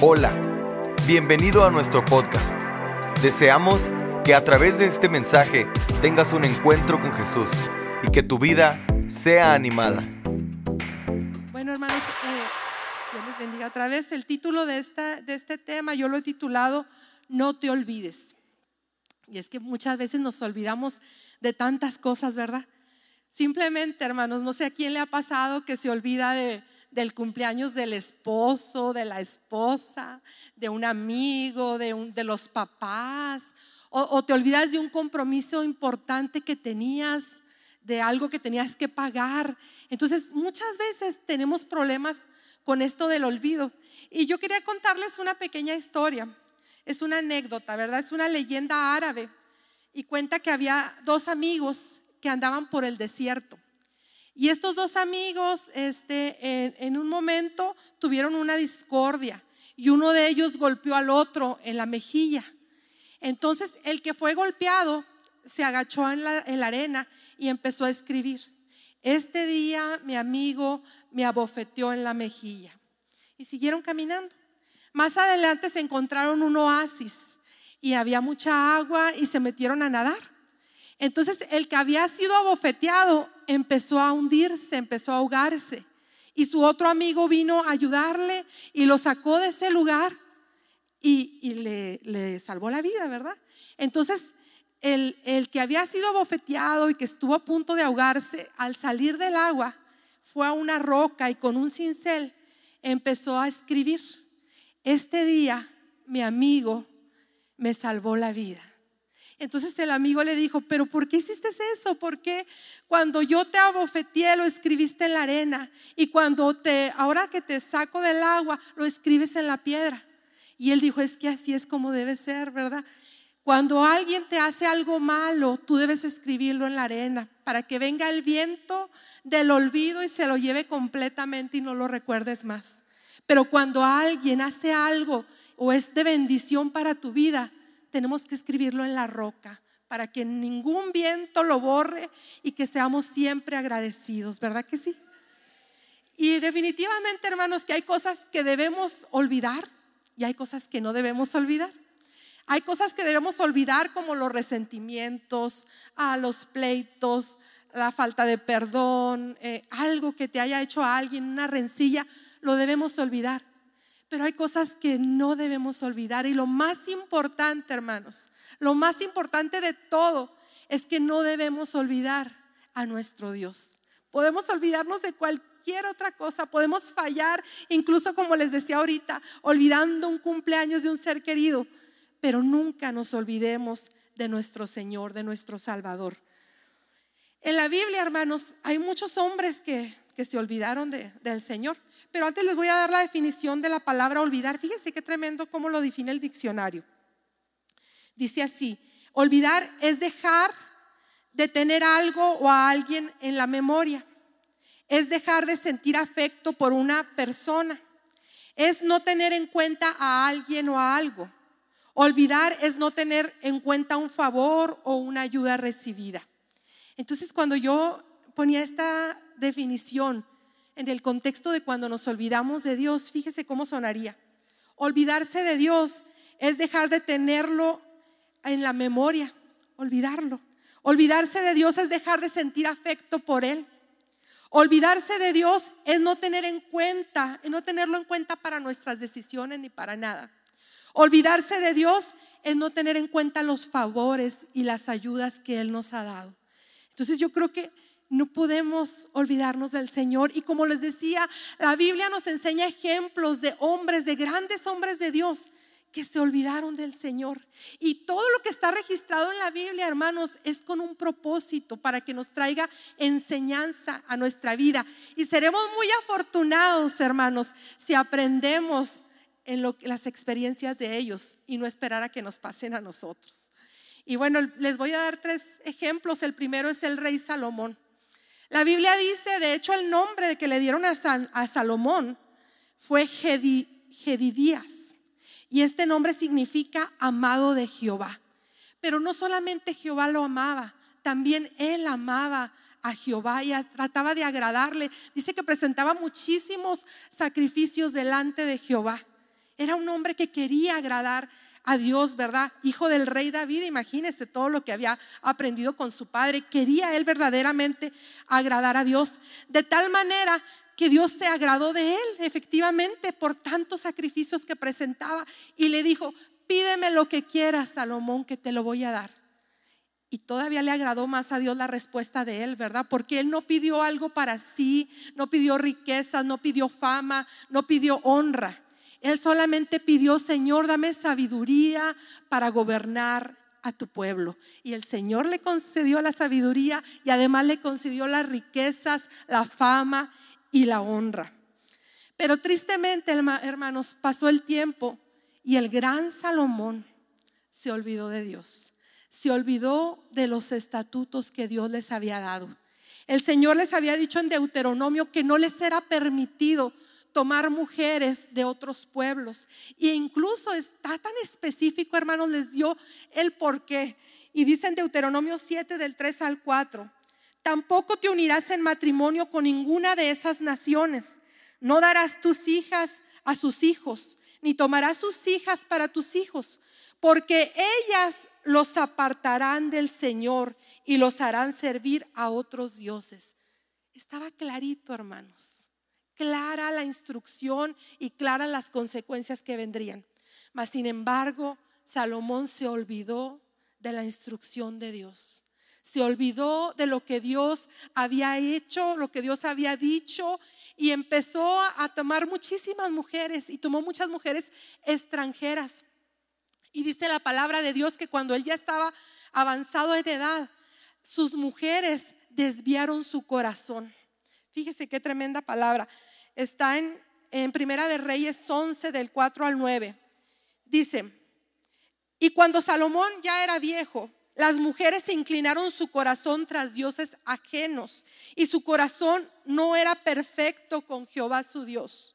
Hola, bienvenido a nuestro podcast. Deseamos que a través de este mensaje tengas un encuentro con Jesús y que tu vida sea animada. Bueno, hermanos, eh, Dios les bendiga otra vez. El título de, esta, de este tema yo lo he titulado No te olvides. Y es que muchas veces nos olvidamos de tantas cosas, ¿verdad? Simplemente, hermanos, no sé a quién le ha pasado que se olvida de, del cumpleaños del esposo, de la esposa, de un amigo, de, un, de los papás, o, o te olvidas de un compromiso importante que tenías, de algo que tenías que pagar. Entonces, muchas veces tenemos problemas con esto del olvido. Y yo quería contarles una pequeña historia. Es una anécdota, ¿verdad? Es una leyenda árabe. Y cuenta que había dos amigos que andaban por el desierto. Y estos dos amigos, este, en, un momento tuvieron una discordia y uno de ellos golpeó al otro en la mejilla. Entonces, el que fue golpeado se agachó en la arena y empezó a escribir. Este día mi amigo me abofeteó en la mejilla. Y siguieron caminando. Más adelante se encontraron un oasis y había mucha agua y se metieron a nadar. Entonces el que había sido abofeteado empezó a hundirse, empezó a ahogarse. Y su otro amigo vino a ayudarle y lo sacó de ese lugar y, le, salvó la vida, ¿verdad? Entonces el, el que había sido abofeteado y que estuvo a punto de ahogarse, al salir del agua, fue a una roca y con un cincel empezó a escribir. Este día mi amigo me salvó la vida. Entonces el amigo le dijo, pero ¿por qué hiciste eso? ¿Por qué cuando yo te abofeteé lo escribiste en la arena y cuando te, ahora que te saco del agua, lo escribes en la piedra? Y él dijo, es que así es como debe ser, ¿verdad? Cuando alguien te hace algo malo, tú debes escribirlo en la arena para que venga el viento del olvido y se lo lleve completamente y no lo recuerdes más. Pero cuando alguien hace algo o es de bendición para tu vida, tenemos que escribirlo en la roca para que ningún viento lo borre y que seamos siempre agradecidos, ¿verdad que sí? Y definitivamente, hermanos, que hay cosas que debemos olvidar y hay cosas que no debemos olvidar. Hay cosas que debemos olvidar como los resentimientos, a los pleitos, la falta de perdón, eh, algo que te haya hecho a alguien, una rencilla, lo debemos olvidar. Pero hay cosas que no debemos olvidar. Y lo más importante, hermanos, lo más importante de todo es que no debemos olvidar a nuestro Dios. Podemos olvidarnos de cualquier otra cosa, podemos fallar, incluso como les decía ahorita, olvidando un cumpleaños de un ser querido, pero nunca nos olvidemos de nuestro Señor, de nuestro Salvador. En la Biblia, hermanos, hay muchos hombres que, que se olvidaron de, del Señor. Pero antes les voy a dar la definición de la palabra olvidar. Fíjense qué tremendo cómo lo define el diccionario. Dice así, olvidar es dejar de tener algo o a alguien en la memoria. Es dejar de sentir afecto por una persona. Es no tener en cuenta a alguien o a algo. Olvidar es no tener en cuenta un favor o una ayuda recibida. Entonces, cuando yo ponía esta definición, en el contexto de cuando nos olvidamos de Dios, fíjese cómo sonaría. Olvidarse de Dios es dejar de tenerlo en la memoria, olvidarlo. Olvidarse de Dios es dejar de sentir afecto por Él. Olvidarse de Dios es no tener en cuenta, es no tenerlo en cuenta para nuestras decisiones ni para nada. Olvidarse de Dios es no tener en cuenta los favores y las ayudas que Él nos ha dado. Entonces yo creo que no podemos olvidarnos del Señor. Y como les decía, la Biblia nos enseña ejemplos de hombres, de grandes hombres de Dios que se olvidaron del Señor. Y todo lo que está registrado en la Biblia, hermanos, es con un propósito para que nos traiga enseñanza a nuestra vida. Y seremos muy afortunados, hermanos, si aprendemos en lo, las experiencias de ellos y no esperar a que nos pasen a nosotros. Y bueno, les voy a dar tres ejemplos. El primero es el rey Salomón. La Biblia dice, de hecho, el nombre que le dieron a, Salomón fue Gedidías. Y este nombre significa amado de Jehová. Pero no solamente Jehová lo amaba, también él amaba a Jehová y trataba de agradarle. Dice que presentaba muchísimos sacrificios delante de Jehová. Era un hombre que quería agradar a Dios, ¿verdad? Hijo del rey David, imagínese todo lo que había aprendido con su padre. Quería él verdaderamente agradar a Dios. De tal manera que Dios se agradó de él, efectivamente, por tantos sacrificios que presentaba. Y le dijo, pídeme lo que quieras, Salomón, que te lo voy a dar. Y todavía le agradó más a Dios la respuesta de él, ¿verdad? Porque él no pidió algo para sí, no pidió riqueza, no pidió fama, no pidió honra. Él solamente pidió, Señor, dame sabiduría para gobernar a tu pueblo. Y el Señor le concedió la sabiduría y además le concedió las riquezas, la fama y la honra. Pero tristemente, hermanos, pasó el tiempo y el gran Salomón se olvidó de Dios. Se olvidó de los estatutos que Dios les había dado. El Señor les había dicho en Deuteronomio que no les era permitido tomar mujeres de otros pueblos. E incluso está tan específico, hermanos, les dio el porqué. Y dice en Deuteronomio 7 del 3 al 4, tampoco te unirás en matrimonio con ninguna de esas naciones. No darás tus hijas a sus hijos, ni tomarás sus hijas para tus hijos, porque ellas los apartarán del Señor y los harán servir a otros dioses. Estaba clarito, hermanos clara la instrucción y claras las consecuencias que vendrían. Mas, sin embargo, Salomón se olvidó de la instrucción de Dios. Se olvidó de lo que Dios había hecho, lo que Dios había dicho y empezó a tomar muchísimas mujeres y tomó muchas mujeres extranjeras. Y dice la palabra de Dios que cuando él ya estaba avanzado en edad, sus mujeres desviaron su corazón. Fíjese qué tremenda palabra está en, en Primera de Reyes 11 del 4 al 9. Dice, y cuando Salomón ya era viejo, las mujeres inclinaron su corazón tras dioses ajenos y su corazón no era perfecto con Jehová su Dios,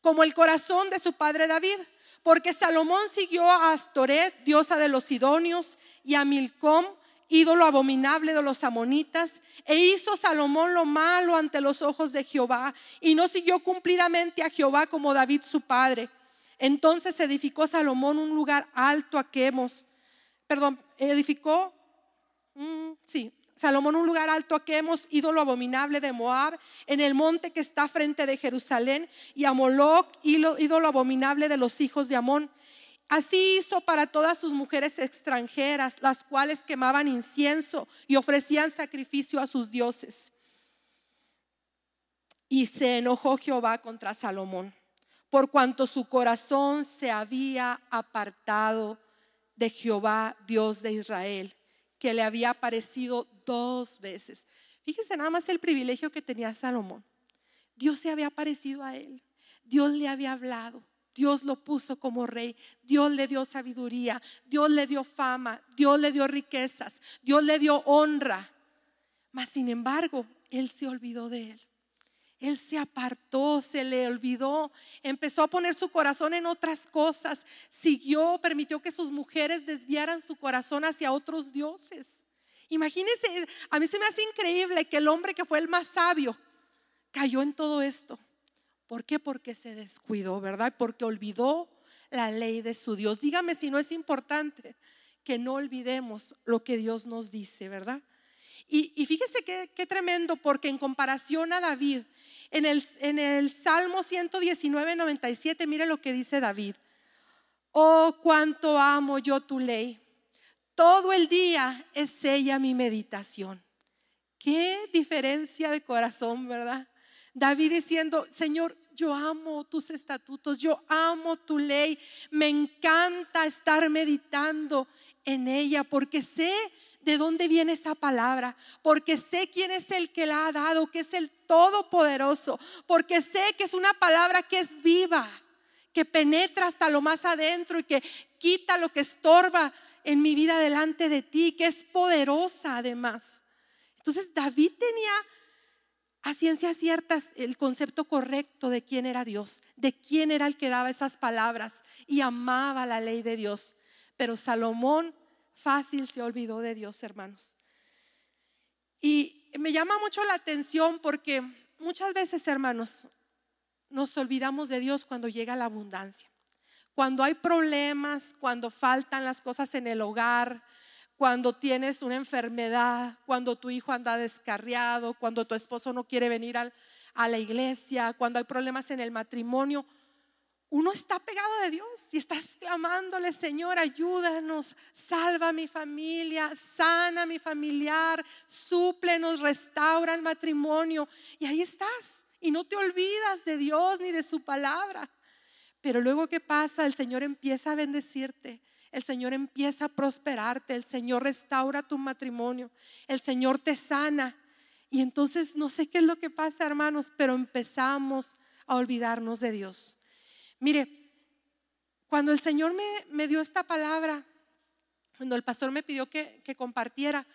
como el corazón de su padre David, porque Salomón siguió a Astoret, diosa de los Sidonios, y a Milcom, ídolo abominable de los amonitas, e hizo Salomón lo malo ante los ojos de Jehová, y no siguió cumplidamente a Jehová como David su padre. Entonces edificó Salomón un lugar alto a Quemos, perdón, edificó, mm, sí, Salomón un lugar alto a Quemos, ídolo abominable de Moab, en el monte que está frente de Jerusalén, y a Moloch, ídolo abominable de los hijos de Amón. Así hizo para todas sus mujeres extranjeras, las cuales quemaban incienso y ofrecían sacrificio a sus dioses. Y se enojó Jehová contra Salomón, por cuanto su corazón se había apartado de Jehová, Dios de Israel, que le había aparecido dos veces. Fíjense nada más el privilegio que tenía Salomón. Dios se había aparecido a él, Dios le había hablado. Dios lo puso como rey, Dios le dio sabiduría, Dios le dio fama, Dios le dio riquezas, Dios le dio honra. Mas sin embargo, él se olvidó de él. Él se apartó, se le olvidó, empezó a poner su corazón en otras cosas, siguió, permitió que sus mujeres desviaran su corazón hacia otros dioses. Imagínense, a mí se me hace increíble que el hombre que fue el más sabio cayó en todo esto. ¿Por qué? Porque se descuidó, ¿verdad? Porque olvidó la ley de su Dios. Dígame si no es importante que no olvidemos lo que Dios nos dice, ¿verdad? Y, fíjese qué, tremendo, porque en comparación a David, en el, en el Salmo 119, 97, mire lo que dice David. Oh, cuánto amo yo tu ley. Todo el día es ella mi meditación. Qué diferencia de corazón, ¿verdad? David diciendo, Señor, yo amo tus estatutos, yo amo tu ley, me encanta estar meditando en ella porque sé de dónde viene esa palabra, porque sé quién es el que la ha dado, que es el Todopoderoso, porque sé que es una palabra que es viva, que penetra hasta lo más adentro y que quita lo que estorba en mi vida delante de ti, que es poderosa además. Entonces David tenía a ciencia cierta el concepto correcto de quién era Dios, de quién era el que daba esas palabras y amaba la ley de Dios. Pero Salomón fácil se olvidó de Dios, hermanos. Y me llama mucho la atención porque muchas veces, hermanos, nos olvidamos de Dios cuando llega la abundancia. Cuando hay problemas, cuando faltan las cosas en el hogar, cuando tienes una enfermedad, cuando tu hijo anda descarriado, cuando tu esposo no quiere venir a la iglesia, cuando hay problemas en el matrimonio, uno está pegado de Dios y estás clamándole, Señor, ayúdanos, salva a mi familia, sana a mi familiar, súplenos, restaura el matrimonio. Y ahí estás. Y no te olvidas de Dios ni de su palabra. Pero luego, ¿qué pasa? El Señor empieza a bendecirte. El Señor empieza a prosperarte. El Señor restaura tu matrimonio. El Señor te sana. Y entonces no sé qué es lo que pasa, hermanos, pero empezamos a olvidarnos de Dios. Mire, cuando el Señor me, dio esta palabra, cuando el pastor me pidió que, que compartiera,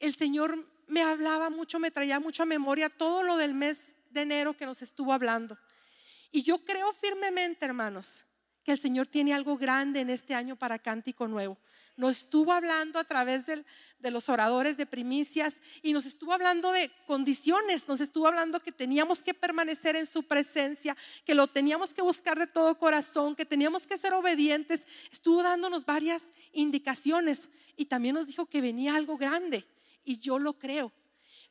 el Señor me hablaba mucho, me traía mucho memoria todo lo del mes de enero que nos estuvo hablando. Y yo creo firmemente, hermanos, que el Señor tiene algo grande en este año para Cántico Nuevo nos estuvo hablando a través de los oradores de primicias y nos estuvo hablando de condiciones, nos estuvo hablando que teníamos que permanecer en su presencia, que lo teníamos que buscar de todo corazón, que teníamos que ser obedientes. Estuvo dándonos varias indicaciones y también nos dijo que venía algo grande y yo lo creo.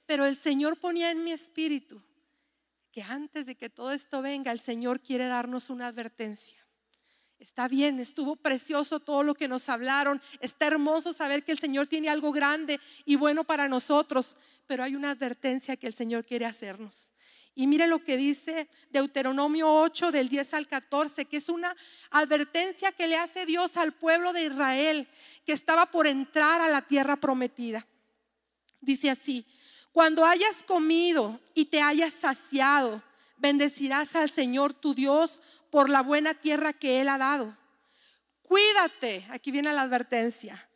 Pero el Señor ponía en mi espíritu que antes de que todo esto venga, el Señor quiere darnos una advertencia. Está bien, estuvo precioso todo lo que nos hablaron. Está hermoso saber que el Señor tiene algo grande y bueno para nosotros, pero hay una advertencia que el Señor quiere hacernos. Y mire lo que dice Deuteronomio 8 del 10 al 14, que es una advertencia que le hace Dios al pueblo de Israel que estaba por entrar a la tierra prometida. Dice así, cuando hayas comido y te hayas saciado, bendecirás al Señor tu Dios por la buena tierra que Él ha dado. Cuídate, aquí viene la advertencia,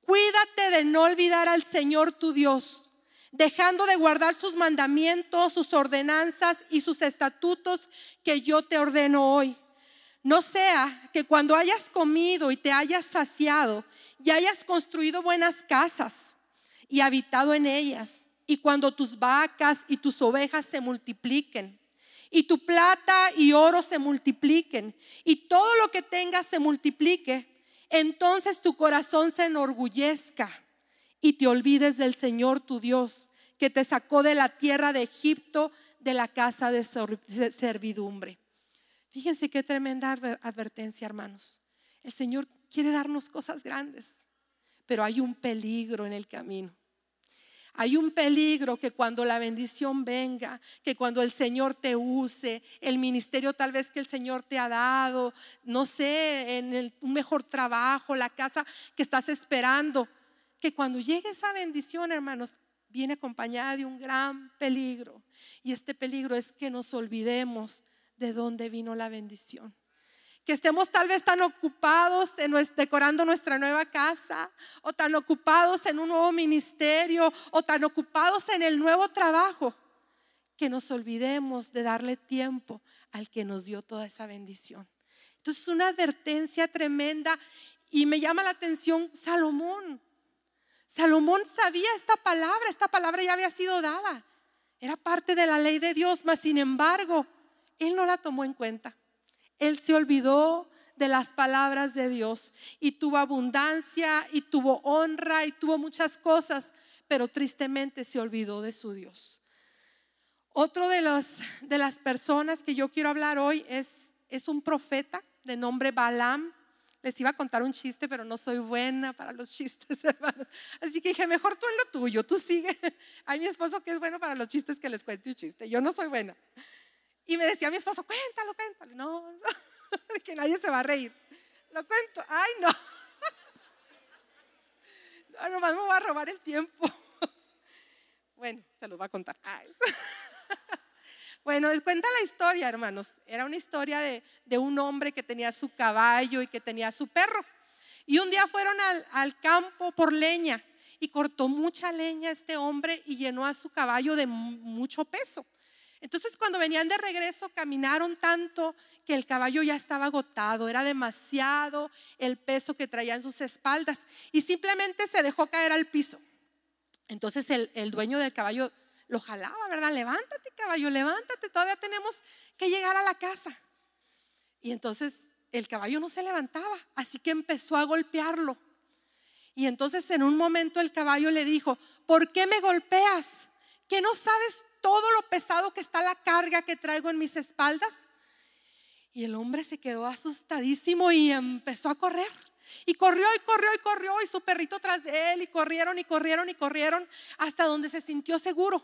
cuídate de no olvidar al Señor tu Dios, dejando de guardar sus mandamientos, sus ordenanzas y sus estatutos que yo te ordeno hoy. No sea que cuando hayas comido y te hayas saciado y hayas construido buenas casas y habitado en ellas, y cuando tus vacas y tus ovejas se multipliquen, y tu plata y oro se multipliquen y todo lo que tengas se multiplique, entonces tu corazón se enorgullezca y te olvides del Señor tu Dios, que te sacó de la tierra de Egipto, de la casa de servidumbre. Fíjense qué tremenda advertencia, hermanos. El Señor quiere darnos cosas grandes, pero hay un peligro en el camino. Hay un peligro que cuando la bendición venga, que cuando el Señor te use, el ministerio tal vez que el Señor te ha dado, no sé, en un mejor trabajo, la casa que estás esperando, que cuando llegue esa bendición, hermanos, viene acompañada de un gran peligro. Y este peligro es que nos olvidemos de dónde vino la bendición que estemos tal vez tan ocupados en decorando nuestra nueva casa, o tan ocupados en un nuevo ministerio, o tan ocupados en el nuevo trabajo, que nos olvidemos de darle tiempo al que nos dio toda esa bendición. Entonces, una advertencia tremenda y me llama la atención Salomón. Salomón sabía esta palabra, esta palabra ya había sido dada. Era parte de la ley de Dios, mas sin embargo, él no la tomó en cuenta. Él se olvidó de las palabras de Dios y tuvo abundancia y tuvo honra y tuvo muchas cosas, pero tristemente se olvidó de su Dios. Otro de, los, de las personas que yo quiero hablar hoy es, es un profeta de nombre Balaam. Les iba a contar un chiste, pero no soy buena para los chistes, hermano. Así que dije, mejor tú en lo tuyo, tú sigue. Hay mi esposo que es bueno para los chistes que les cuente un chiste. Yo no soy buena. Y me decía mi esposo, cuéntalo, cuéntalo. No, no, que nadie se va a reír. Lo cuento. Ay, no. No, nomás me voy a robar el tiempo. Bueno, se los va a contar. Bueno, cuenta la historia, hermanos. Era una historia de, de, un hombre que tenía su caballo y que tenía su perro. Y un día fueron al, al campo por leña y cortó mucha leña este hombre y llenó a su caballo de mucho peso. Entonces cuando venían de regreso caminaron tanto que el caballo ya estaba agotado, era demasiado el peso que traía en sus espaldas y simplemente se dejó caer al piso. Entonces el, dueño del caballo lo jalaba, ¿verdad? Levántate caballo, levántate, todavía tenemos que llegar a la casa. Y entonces el caballo no se levantaba, así que empezó a golpearlo. Y entonces en un momento el caballo le dijo, ¿por qué me golpeas? ¿Que no sabes todo lo pesado que está la carga que traigo en mis espaldas? Y el hombre se quedó asustadísimo y empezó a correr. Y corrió y corrió y corrió y su perrito tras de él y corrieron y corrieron y corrieron hasta donde se sintió seguro.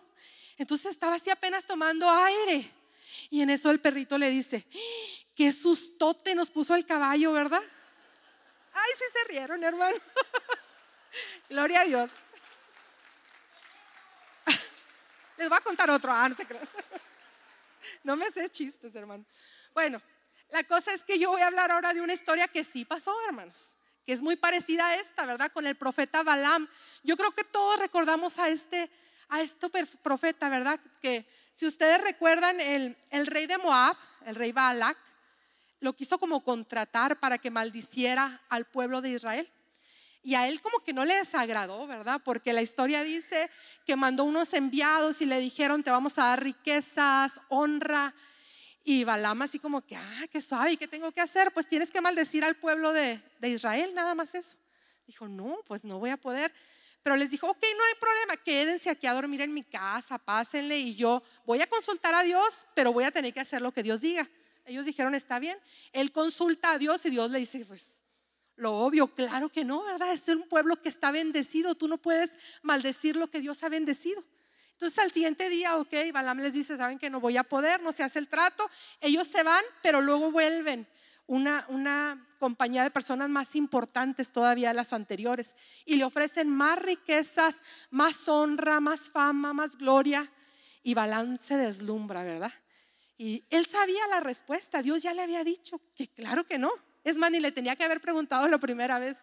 Entonces estaba así apenas tomando aire. Y en eso el perrito le dice, qué sustote nos puso el caballo, ¿verdad? Ay, sí se rieron, hermano. Gloria a Dios. Les a contar otro, ah, no me sé chistes, hermano. Bueno, la cosa es que yo voy a hablar ahora de una historia que sí pasó, hermanos, que es muy parecida a esta, ¿verdad? Con el profeta Balaam. Yo creo que todos recordamos a este, a este profeta, ¿verdad? Que si ustedes recuerdan, el, rey de Moab, el rey Baalac, lo quiso como contratar para que maldiciera al pueblo de Israel. Y a él como que no le desagradó, ¿verdad? Porque la historia dice que mandó unos enviados y le dijeron, te vamos a dar riquezas, honra. Y Balaam así como que, ah, qué suave, ¿y qué tengo que hacer? Pues tienes que maldecir al pueblo de, de Israel, nada más eso. Dijo, no, pues no voy a poder. Pero les dijo, ok, no hay problema, quédense aquí a dormir en mi casa, pásenle y yo voy a consultar a Dios, pero voy a tener que hacer lo que Dios diga. Ellos dijeron, está bien. Él consulta a Dios y Dios le dice, pues lo obvio, claro que no, ¿verdad? Es un pueblo que está bendecido. Tú no puedes maldecir lo que Dios ha bendecido. Entonces al siguiente día, ok, Balaam les dice, saben que no voy a poder, no se hace el trato. Ellos se van, pero luego vuelven. Una, una compañía de personas más importantes todavía de las anteriores y le ofrecen más riquezas, más honra, más fama, más gloria. Y Balaam se deslumbra, ¿verdad? Y él sabía la respuesta, Dios ya le había dicho que claro que no. Es más, ni le tenía que haber preguntado la primera vez.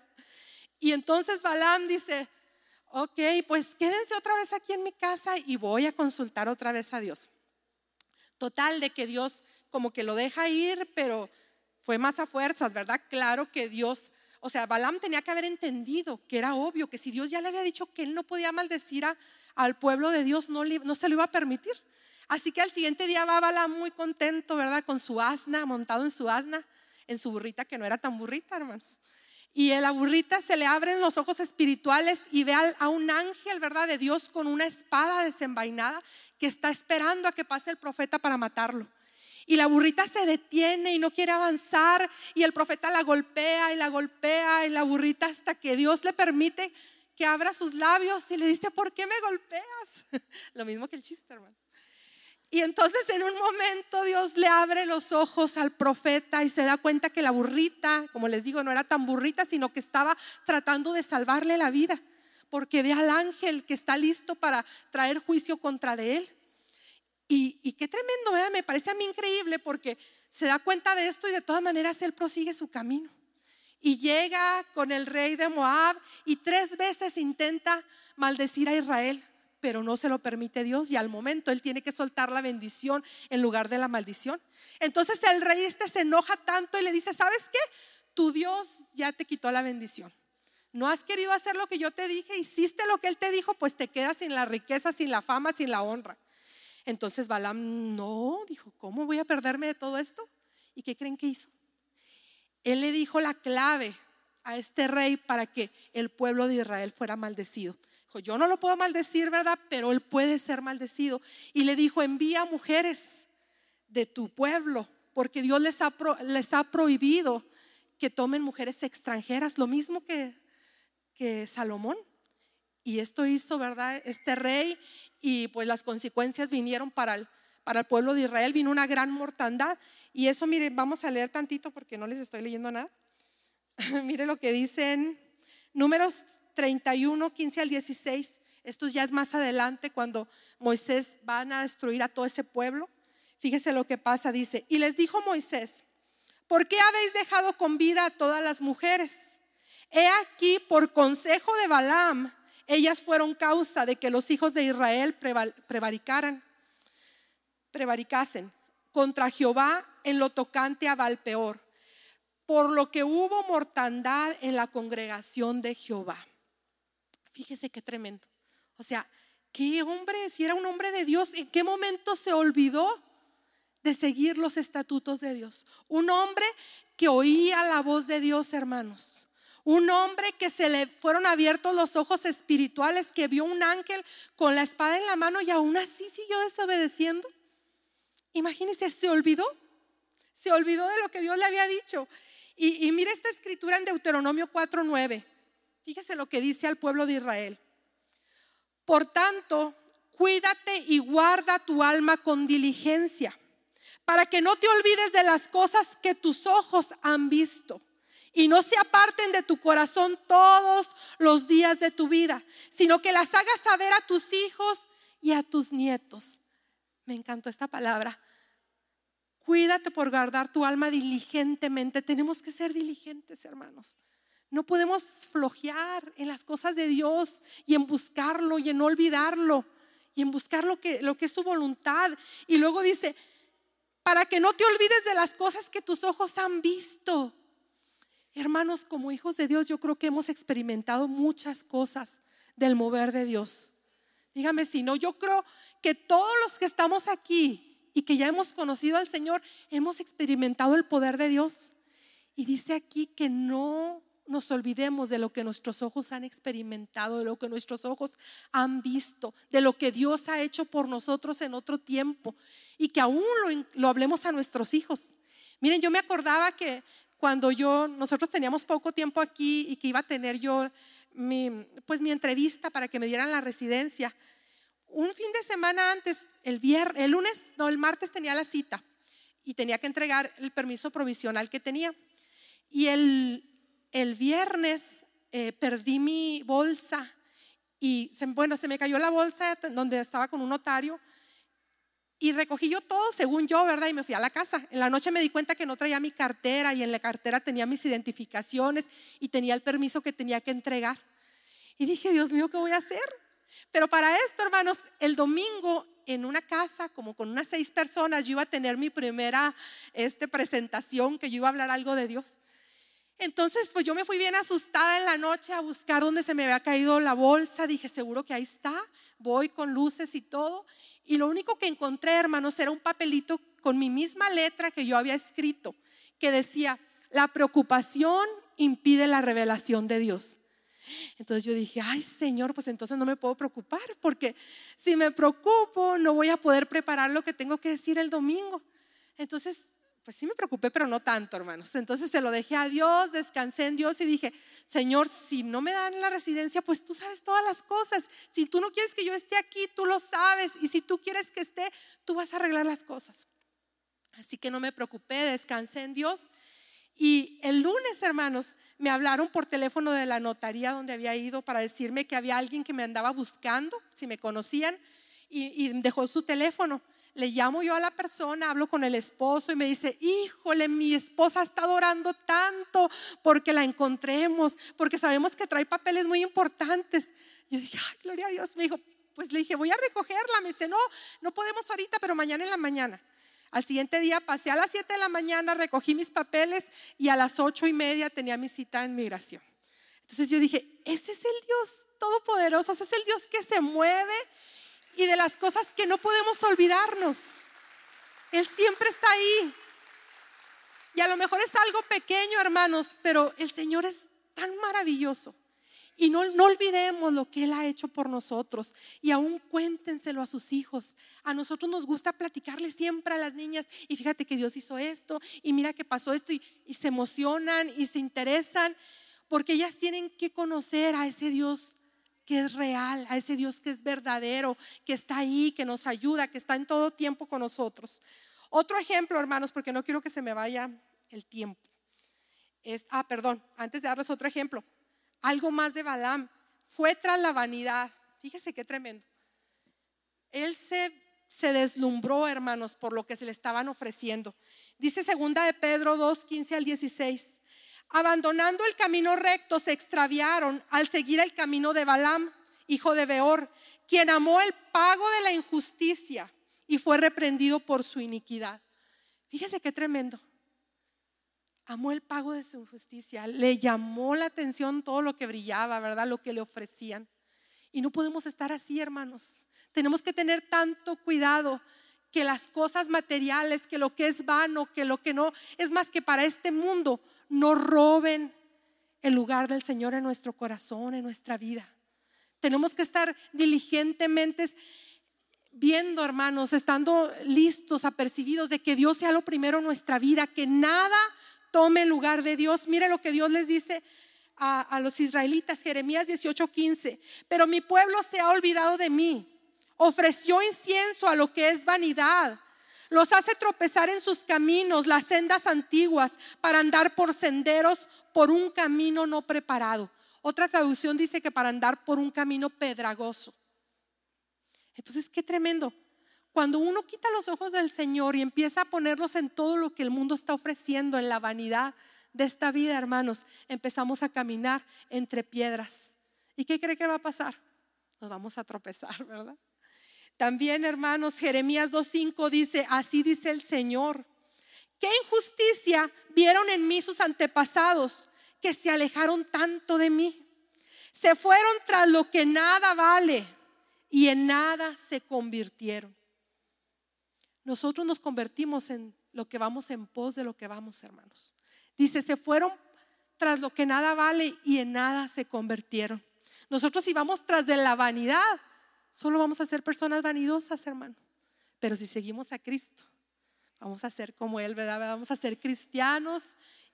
Y entonces Balaam dice, ok, pues quédense otra vez aquí en mi casa y voy a consultar otra vez a Dios. Total, de que Dios como que lo deja ir, pero fue más a fuerzas, ¿verdad? Claro que Dios, o sea, Balaam tenía que haber entendido que era obvio que si Dios ya le había dicho que él no podía maldecir al pueblo de Dios, no, no se lo iba a permitir. Así que al siguiente día va Balaam muy contento, ¿verdad? Con su asna, montado en su asna, en su burrita, que no era tan burrita, hermanos. Y a la burrita se le abren los ojos espirituales y ve a un ángel, ¿verdad? De Dios con una espada desenvainada que está esperando a que pase el profeta para matarlo. Y la burrita se detiene y no quiere avanzar y el profeta la golpea y la golpea y la burrita hasta que Dios le permite que abra sus labios y le dice, ¿por qué me golpeas? Lo mismo que el chiste, hermanos. Y entonces en un momento Dios le abre los ojos al profeta y se da cuenta que la burrita, como les digo, no era tan burrita, sino que estaba tratando de salvarle la vida, porque ve al ángel que está listo para traer juicio contra de él. Y, qué tremendo, me parece a mí increíble porque se da cuenta de esto y de todas maneras él prosigue su camino. Y llega con el rey de Moab y tres veces intenta maldecir a Israel pero no se lo permite Dios y al momento él tiene que soltar la bendición en lugar de la maldición. Entonces el rey este se enoja tanto y le dice, ¿sabes qué? Tu Dios ya te quitó la bendición. No has querido hacer lo que yo te dije, hiciste lo que él te dijo, pues te quedas sin la riqueza, sin la fama, sin la honra. Entonces Balaam, no, dijo, ¿cómo voy a perderme de todo esto? ¿Y qué creen que hizo? Él le dijo la clave a este rey para que el pueblo de Israel fuera maldecido yo no lo puedo maldecir, ¿verdad? Pero él puede ser maldecido. Y le dijo, envía mujeres de tu pueblo, porque Dios les ha, prohibido que tomen mujeres extranjeras, lo mismo que, Salomón. Y esto hizo, ¿verdad? Este rey y pues las consecuencias vinieron para el pueblo de Israel, vino una gran mortandad. Y eso, mire, vamos a leer tantito porque no les estoy leyendo nada. mire lo que dicen números 31, 15 al 16. Esto ya es más adelante cuando Moisés van a destruir a todo ese pueblo. Fíjese lo que pasa, dice, y les dijo Moisés, ¿por qué habéis dejado con vida a todas las mujeres? He aquí, por consejo de Balaam, ellas fueron causa de que los hijos de Israel prevaricaran, prevaricasen contra Jehová en lo tocante a Valpeor, por lo que hubo mortandad en la congregación de Jehová. Fíjese qué tremendo. O sea, qué hombre, si era un hombre de Dios, ¿en qué momento se olvidó de seguir los estatutos de Dios. Un hombre que oía la voz de Dios, hermanos. Un hombre que se le fueron abiertos los ojos espirituales, que vio un ángel con la espada en la mano y aún así siguió desobedeciendo. Imagínense, se olvidó. Se olvidó de lo que Dios le había dicho. Y, y mire esta escritura en Deuteronomio 4:9. Fíjese lo que dice al pueblo de Israel. Por tanto, cuídate y guarda tu alma con diligencia, para que no te olvides de las cosas que tus ojos han visto y no se aparten de tu corazón todos los días de tu vida, sino que las hagas saber a tus hijos y a tus nietos. Me encantó esta palabra. Cuídate por guardar tu alma diligentemente. Tenemos que ser diligentes, hermanos. No podemos flojear en las cosas de Dios y en buscarlo y en no olvidarlo y en buscar lo que, lo que es su voluntad. Y luego dice, para que no te olvides de las cosas que tus ojos han visto. Hermanos, como hijos de Dios, yo creo que hemos experimentado muchas cosas del mover de Dios. Dígame si no, yo creo que todos los que estamos aquí y que ya hemos conocido al Señor, hemos experimentado el poder de Dios. Y dice aquí que no nos olvidemos de lo que nuestros ojos han experimentado, de lo que nuestros ojos han visto, de lo que Dios ha hecho por nosotros en otro tiempo y que aún lo, hablemos a nuestros hijos. Miren, yo me acordaba que cuando yo, nosotros teníamos poco tiempo aquí y que iba a tener yo mi, pues mi entrevista para que me dieran la residencia, un fin de semana antes, el viernes, el lunes, no, el martes tenía la cita y tenía que entregar el permiso provisional que tenía. Y el, el viernes eh, perdí mi bolsa y bueno, se me cayó la bolsa donde estaba con un notario y recogí yo todo según yo, ¿verdad? Y me fui a la casa. En la noche me di cuenta que no traía mi cartera y en la cartera tenía mis identificaciones y tenía el permiso que tenía que entregar. Y dije, Dios mío, ¿qué voy a hacer? Pero para esto, hermanos, el domingo en una casa, como con unas seis personas, yo iba a tener mi primera este, presentación, que yo iba a hablar algo de Dios. Entonces, pues yo me fui bien asustada en la noche a buscar dónde se me había caído la bolsa. Dije, seguro que ahí está. Voy con luces y todo. Y lo único que encontré, hermanos, era un papelito con mi misma letra que yo había escrito, que decía, la preocupación impide la revelación de Dios. Entonces yo dije, ay Señor, pues entonces no me puedo preocupar, porque si me preocupo no voy a poder preparar lo que tengo que decir el domingo. Entonces pues sí me preocupé, pero no tanto, hermanos. Entonces se lo dejé a Dios, descansé en Dios y dije, Señor, si no me dan la residencia, pues tú sabes todas las cosas. Si tú no quieres que yo esté aquí, tú lo sabes. Y si tú quieres que esté, tú vas a arreglar las cosas. Así que no me preocupé, descansé en Dios. Y el lunes, hermanos, me hablaron por teléfono de la notaría donde había ido para decirme que había alguien que me andaba buscando, si me conocían, y, y dejó su teléfono le llamo yo a la persona, hablo con el esposo y me dice, híjole, mi esposa estado orando tanto porque la encontremos, porque sabemos que trae papeles muy importantes. Yo dije, ay, gloria a Dios. Me dijo, pues le dije, voy a recogerla. Me dice, no, no podemos ahorita, pero mañana en la mañana. Al siguiente día pasé a las 7 de la mañana, recogí mis papeles y a las ocho y media tenía mi cita en migración. Entonces yo dije, ese es el Dios todopoderoso, ese es el Dios que se mueve y de las cosas que no podemos olvidarnos. Él siempre está ahí. Y a lo mejor es algo pequeño, hermanos, pero el Señor es tan maravilloso. Y no, no olvidemos lo que Él ha hecho por nosotros. Y aún cuéntenselo a sus hijos. A nosotros nos gusta platicarle siempre a las niñas. Y fíjate que Dios hizo esto. Y mira que pasó esto. Y, y se emocionan y se interesan. Porque ellas tienen que conocer a ese Dios que es real, a ese Dios que es verdadero, que está ahí, que nos ayuda, que está en todo tiempo con nosotros. Otro ejemplo, hermanos, porque no quiero que se me vaya el tiempo. Es, ah, perdón, antes de darles otro ejemplo, algo más de Balaam. Fue tras la vanidad. Fíjese qué tremendo. Él se, se deslumbró, hermanos, por lo que se le estaban ofreciendo. Dice segunda de Pedro 2, 15 al 16 abandonando el camino recto, se extraviaron al seguir el camino de Balaam, hijo de Beor, quien amó el pago de la injusticia y fue reprendido por su iniquidad. Fíjese qué tremendo. Amó el pago de su injusticia, le llamó la atención todo lo que brillaba, ¿verdad? Lo que le ofrecían. Y no podemos estar así, hermanos. Tenemos que tener tanto cuidado que las cosas materiales, que lo que es vano, que lo que no es más que para este mundo, no roben el lugar del Señor en nuestro corazón, en nuestra vida. Tenemos que estar diligentemente viendo, hermanos, estando listos, apercibidos de que Dios sea lo primero en nuestra vida, que nada tome lugar de Dios. Mire lo que Dios les dice a, a los israelitas, Jeremías 18:15, pero mi pueblo se ha olvidado de mí ofreció incienso a lo que es vanidad. Los hace tropezar en sus caminos, las sendas antiguas, para andar por senderos, por un camino no preparado. Otra traducción dice que para andar por un camino pedragoso. Entonces, qué tremendo. Cuando uno quita los ojos del Señor y empieza a ponerlos en todo lo que el mundo está ofreciendo, en la vanidad de esta vida, hermanos, empezamos a caminar entre piedras. ¿Y qué cree que va a pasar? Nos vamos a tropezar, ¿verdad? También, hermanos, Jeremías 2.5 dice, así dice el Señor. ¿Qué injusticia vieron en mí sus antepasados que se alejaron tanto de mí? Se fueron tras lo que nada vale y en nada se convirtieron. Nosotros nos convertimos en lo que vamos en pos de lo que vamos, hermanos. Dice, se fueron tras lo que nada vale y en nada se convirtieron. Nosotros íbamos tras de la vanidad, Solo vamos a ser personas vanidosas, hermano. Pero si seguimos a Cristo, vamos a ser como Él, ¿verdad? Vamos a ser cristianos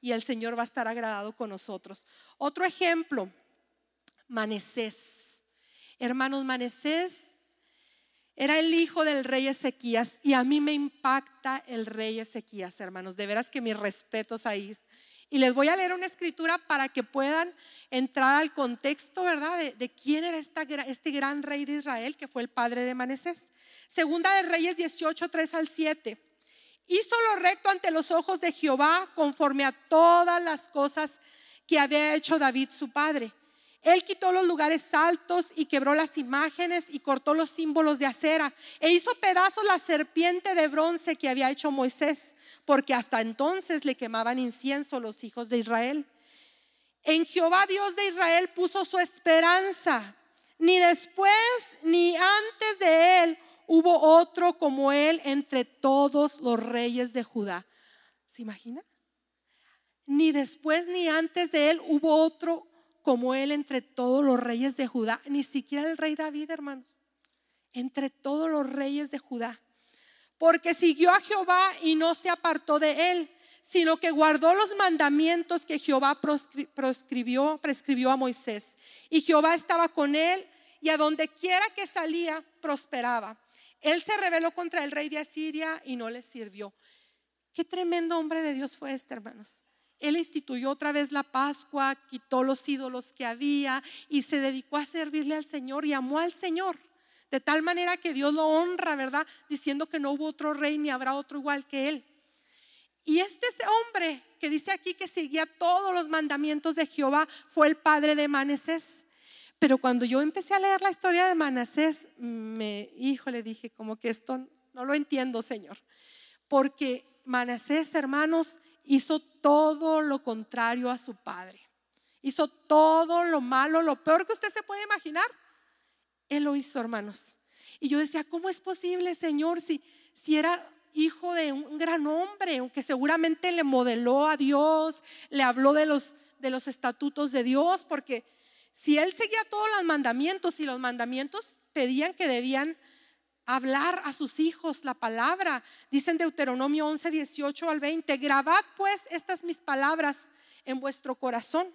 y el Señor va a estar agradado con nosotros. Otro ejemplo, Manasés. Hermanos, Manasés era el hijo del rey Ezequías y a mí me impacta el rey Ezequías, hermanos. De veras que mis respetos ahí. Y les voy a leer una escritura para que puedan entrar al contexto, ¿verdad? De, quién era este gran rey de Israel, que fue el padre de Manasés. Segunda de Reyes 18, 3 al 7. Hizo lo recto ante los ojos de Jehová conforme a todas las cosas que había hecho David su padre. Él quitó los lugares altos y quebró las imágenes y cortó los símbolos de acera e hizo pedazos la serpiente de bronce que había hecho Moisés, porque hasta entonces le quemaban incienso los hijos de Israel. En Jehová Dios de Israel puso su esperanza. Ni después ni antes de él hubo otro como él entre todos los reyes de Judá. ¿Se imagina? Ni después ni antes de él hubo otro como él entre todos los reyes de Judá, ni siquiera el rey David, hermanos, entre todos los reyes de Judá, porque siguió a Jehová y no se apartó de él, sino que guardó los mandamientos que Jehová prescribió, prescribió a Moisés. Y Jehová estaba con él y a donde quiera que salía prosperaba. Él se rebeló contra el rey de Asiria y no le sirvió. Qué tremendo hombre de Dios fue este, hermanos. Él instituyó otra vez la Pascua, quitó los ídolos que había y se dedicó a servirle al Señor y amó al Señor. De tal manera que Dios lo honra, ¿verdad? Diciendo que no hubo otro rey ni habrá otro igual que Él. Y este hombre que dice aquí que seguía todos los mandamientos de Jehová fue el padre de Manasés. Pero cuando yo empecé a leer la historia de Manasés, me, hijo, le dije, como que esto no lo entiendo, Señor. Porque Manasés, hermanos, hizo todo lo contrario a su padre. Hizo todo lo malo, lo peor que usted se puede imaginar. Él lo hizo, hermanos. Y yo decía, ¿cómo es posible, Señor, si, si era hijo de un gran hombre, aunque seguramente le modeló a Dios, le habló de los, de los estatutos de Dios, porque si él seguía todos los mandamientos y los mandamientos pedían que debían hablar a sus hijos la palabra. Dicen Deuteronomio 11, 18 al 20, grabad pues estas mis palabras en vuestro corazón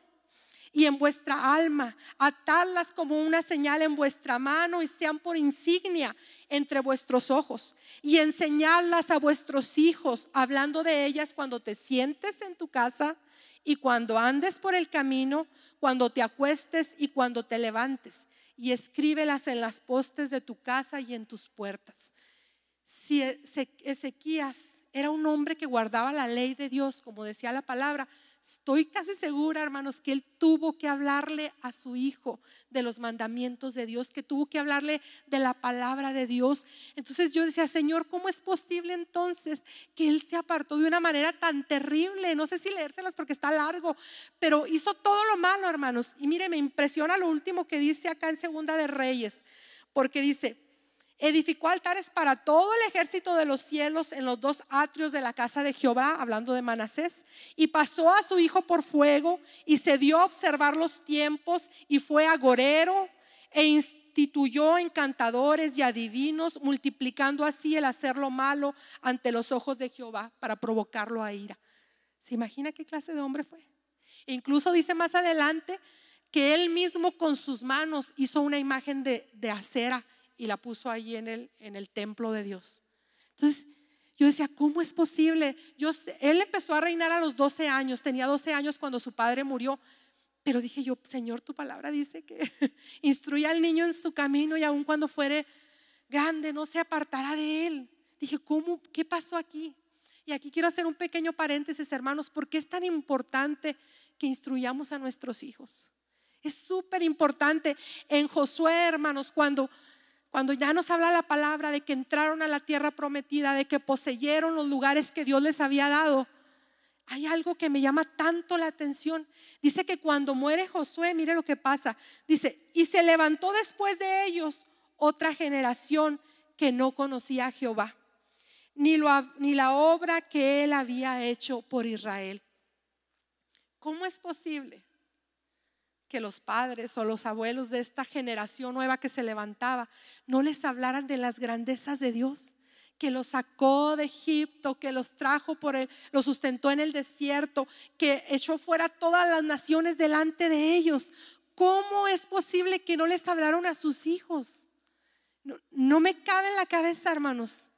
y en vuestra alma, atadlas como una señal en vuestra mano y sean por insignia entre vuestros ojos. Y enseñarlas a vuestros hijos, hablando de ellas cuando te sientes en tu casa y cuando andes por el camino, cuando te acuestes y cuando te levantes y escríbelas en las postes de tu casa y en tus puertas. Si Ezequías era un hombre que guardaba la ley de Dios, como decía la palabra, Estoy casi segura, hermanos, que él tuvo que hablarle a su hijo de los mandamientos de Dios, que tuvo que hablarle de la palabra de Dios. Entonces yo decía, Señor, ¿cómo es posible entonces que él se apartó de una manera tan terrible? No sé si leérselas porque está largo, pero hizo todo lo malo, hermanos. Y mire, me impresiona lo último que dice acá en Segunda de Reyes, porque dice, Edificó altares para todo el ejército de los cielos en los dos atrios de la casa de Jehová, hablando de Manasés, y pasó a su hijo por fuego y se dio a observar los tiempos y fue agorero e instituyó encantadores y adivinos, multiplicando así el hacer lo malo ante los ojos de Jehová para provocarlo a ira. ¿Se imagina qué clase de hombre fue? E incluso dice más adelante que él mismo con sus manos hizo una imagen de, de acera y la puso allí en el, en el templo de Dios. Entonces, yo decía, ¿cómo es posible? Yo, él empezó a reinar a los 12 años, tenía 12 años cuando su padre murió, pero dije yo, Señor, tu palabra dice que instruye al niño en su camino y aun cuando fuere grande no se apartará de él. Dije, ¿cómo? ¿Qué pasó aquí? Y aquí quiero hacer un pequeño paréntesis, hermanos, porque es tan importante que instruyamos a nuestros hijos. Es súper importante en Josué, hermanos, cuando cuando ya nos habla la palabra de que entraron a la tierra prometida, de que poseyeron los lugares que Dios les había dado, hay algo que me llama tanto la atención. Dice que cuando muere Josué, mire lo que pasa. Dice, y se levantó después de ellos otra generación que no conocía a Jehová, ni, ni la obra que él había hecho por Israel. ¿Cómo es posible que los padres o los abuelos de esta generación nueva que se levantaba no les hablaran de las grandezas de Dios, que los sacó de Egipto, que los trajo por él, los sustentó en el desierto, que echó fuera todas las naciones delante de ellos. ¿Cómo es posible que no les hablaron a sus hijos? No, no me cabe en la cabeza, hermanos.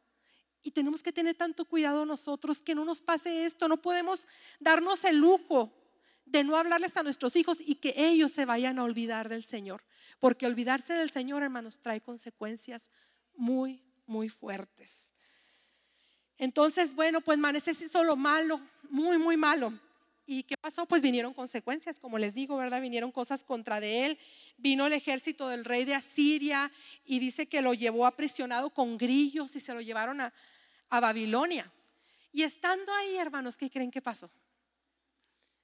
Y tenemos que tener tanto cuidado nosotros que no nos pase esto. No podemos darnos el lujo de no hablarles a nuestros hijos y que ellos se vayan a olvidar del Señor. Porque olvidarse del Señor, hermanos, trae consecuencias muy, muy fuertes. Entonces, bueno, pues Manasés hizo lo malo, muy, muy malo. ¿Y qué pasó? Pues vinieron consecuencias, como les digo, ¿verdad? Vinieron cosas contra de él. Vino el ejército del rey de Asiria y dice que lo llevó aprisionado con grillos y se lo llevaron a, a Babilonia. Y estando ahí, hermanos, ¿qué creen que pasó?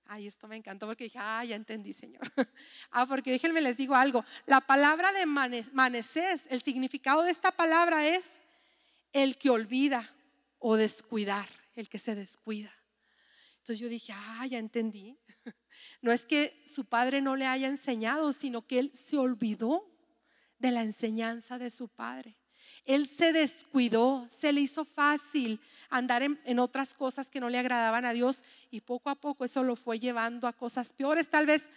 Ay, esto me encantó porque dije, ah, ya entendí, Señor. ah, porque déjenme les digo algo. La palabra de manecés, el significado de esta palabra es el que olvida o descuidar, el que se descuida. Entonces yo dije, ah, ya entendí. no es que su padre no le haya enseñado, sino que él se olvidó de la enseñanza de su padre. Él se descuidó, se le hizo fácil andar en, otras cosas que no le agradaban a Dios y poco a poco eso lo fue llevando a cosas peores. Tal vez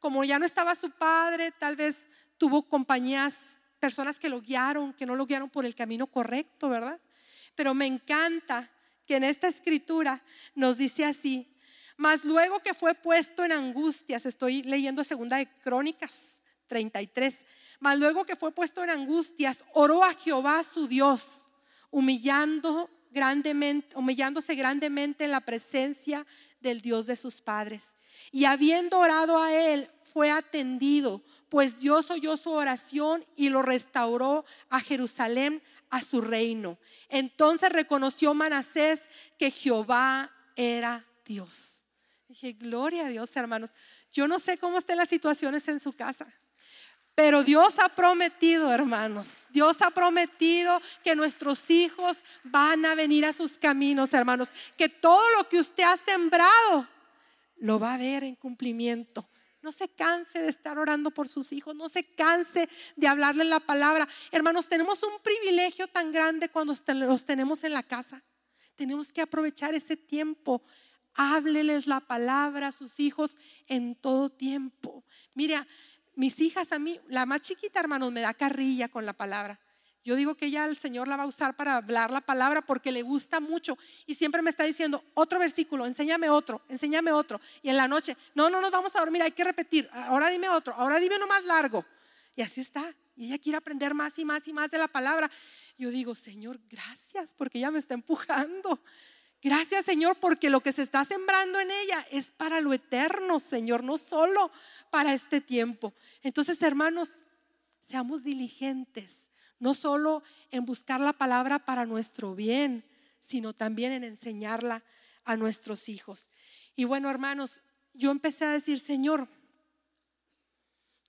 como ya no estaba su padre, tal vez tuvo compañías, personas que lo guiaron, que no lo guiaron por el camino correcto, ¿verdad? Pero me encanta que en esta escritura nos dice así, mas luego que fue puesto en angustias, estoy leyendo segunda de Crónicas 33, mas luego que fue puesto en angustias, oró a Jehová su Dios, humillando grandemente, humillándose grandemente en la presencia del Dios de sus padres. Y habiendo orado a él, fue atendido, pues Dios oyó su oración y lo restauró a Jerusalén, a su reino. Entonces reconoció Manasés que Jehová era Dios. Dije, gloria a Dios, hermanos. Yo no sé cómo estén las situaciones en su casa. Pero Dios ha prometido, hermanos, Dios ha prometido que nuestros hijos van a venir a sus caminos, hermanos, que todo lo que usted ha sembrado lo va a ver en cumplimiento. No se canse de estar orando por sus hijos, no se canse de hablarle la palabra. Hermanos, tenemos un privilegio tan grande cuando los tenemos en la casa. Tenemos que aprovechar ese tiempo. Hábleles la palabra a sus hijos en todo tiempo. Mira, mis hijas a mí, la más chiquita, hermanos, me da carrilla con la palabra. Yo digo que ella el Señor la va a usar para hablar la palabra porque le gusta mucho y siempre me está diciendo otro versículo, enséñame otro, enséñame otro. Y en la noche, no, no nos vamos a dormir, hay que repetir, ahora dime otro, ahora dime uno más largo. Y así está. Y ella quiere aprender más y más y más de la palabra. Yo digo, Señor, gracias porque ella me está empujando. Gracias, Señor, porque lo que se está sembrando en ella es para lo eterno, Señor, no solo para este tiempo. Entonces, hermanos, seamos diligentes, no solo en buscar la palabra para nuestro bien, sino también en enseñarla a nuestros hijos. Y bueno, hermanos, yo empecé a decir, Señor,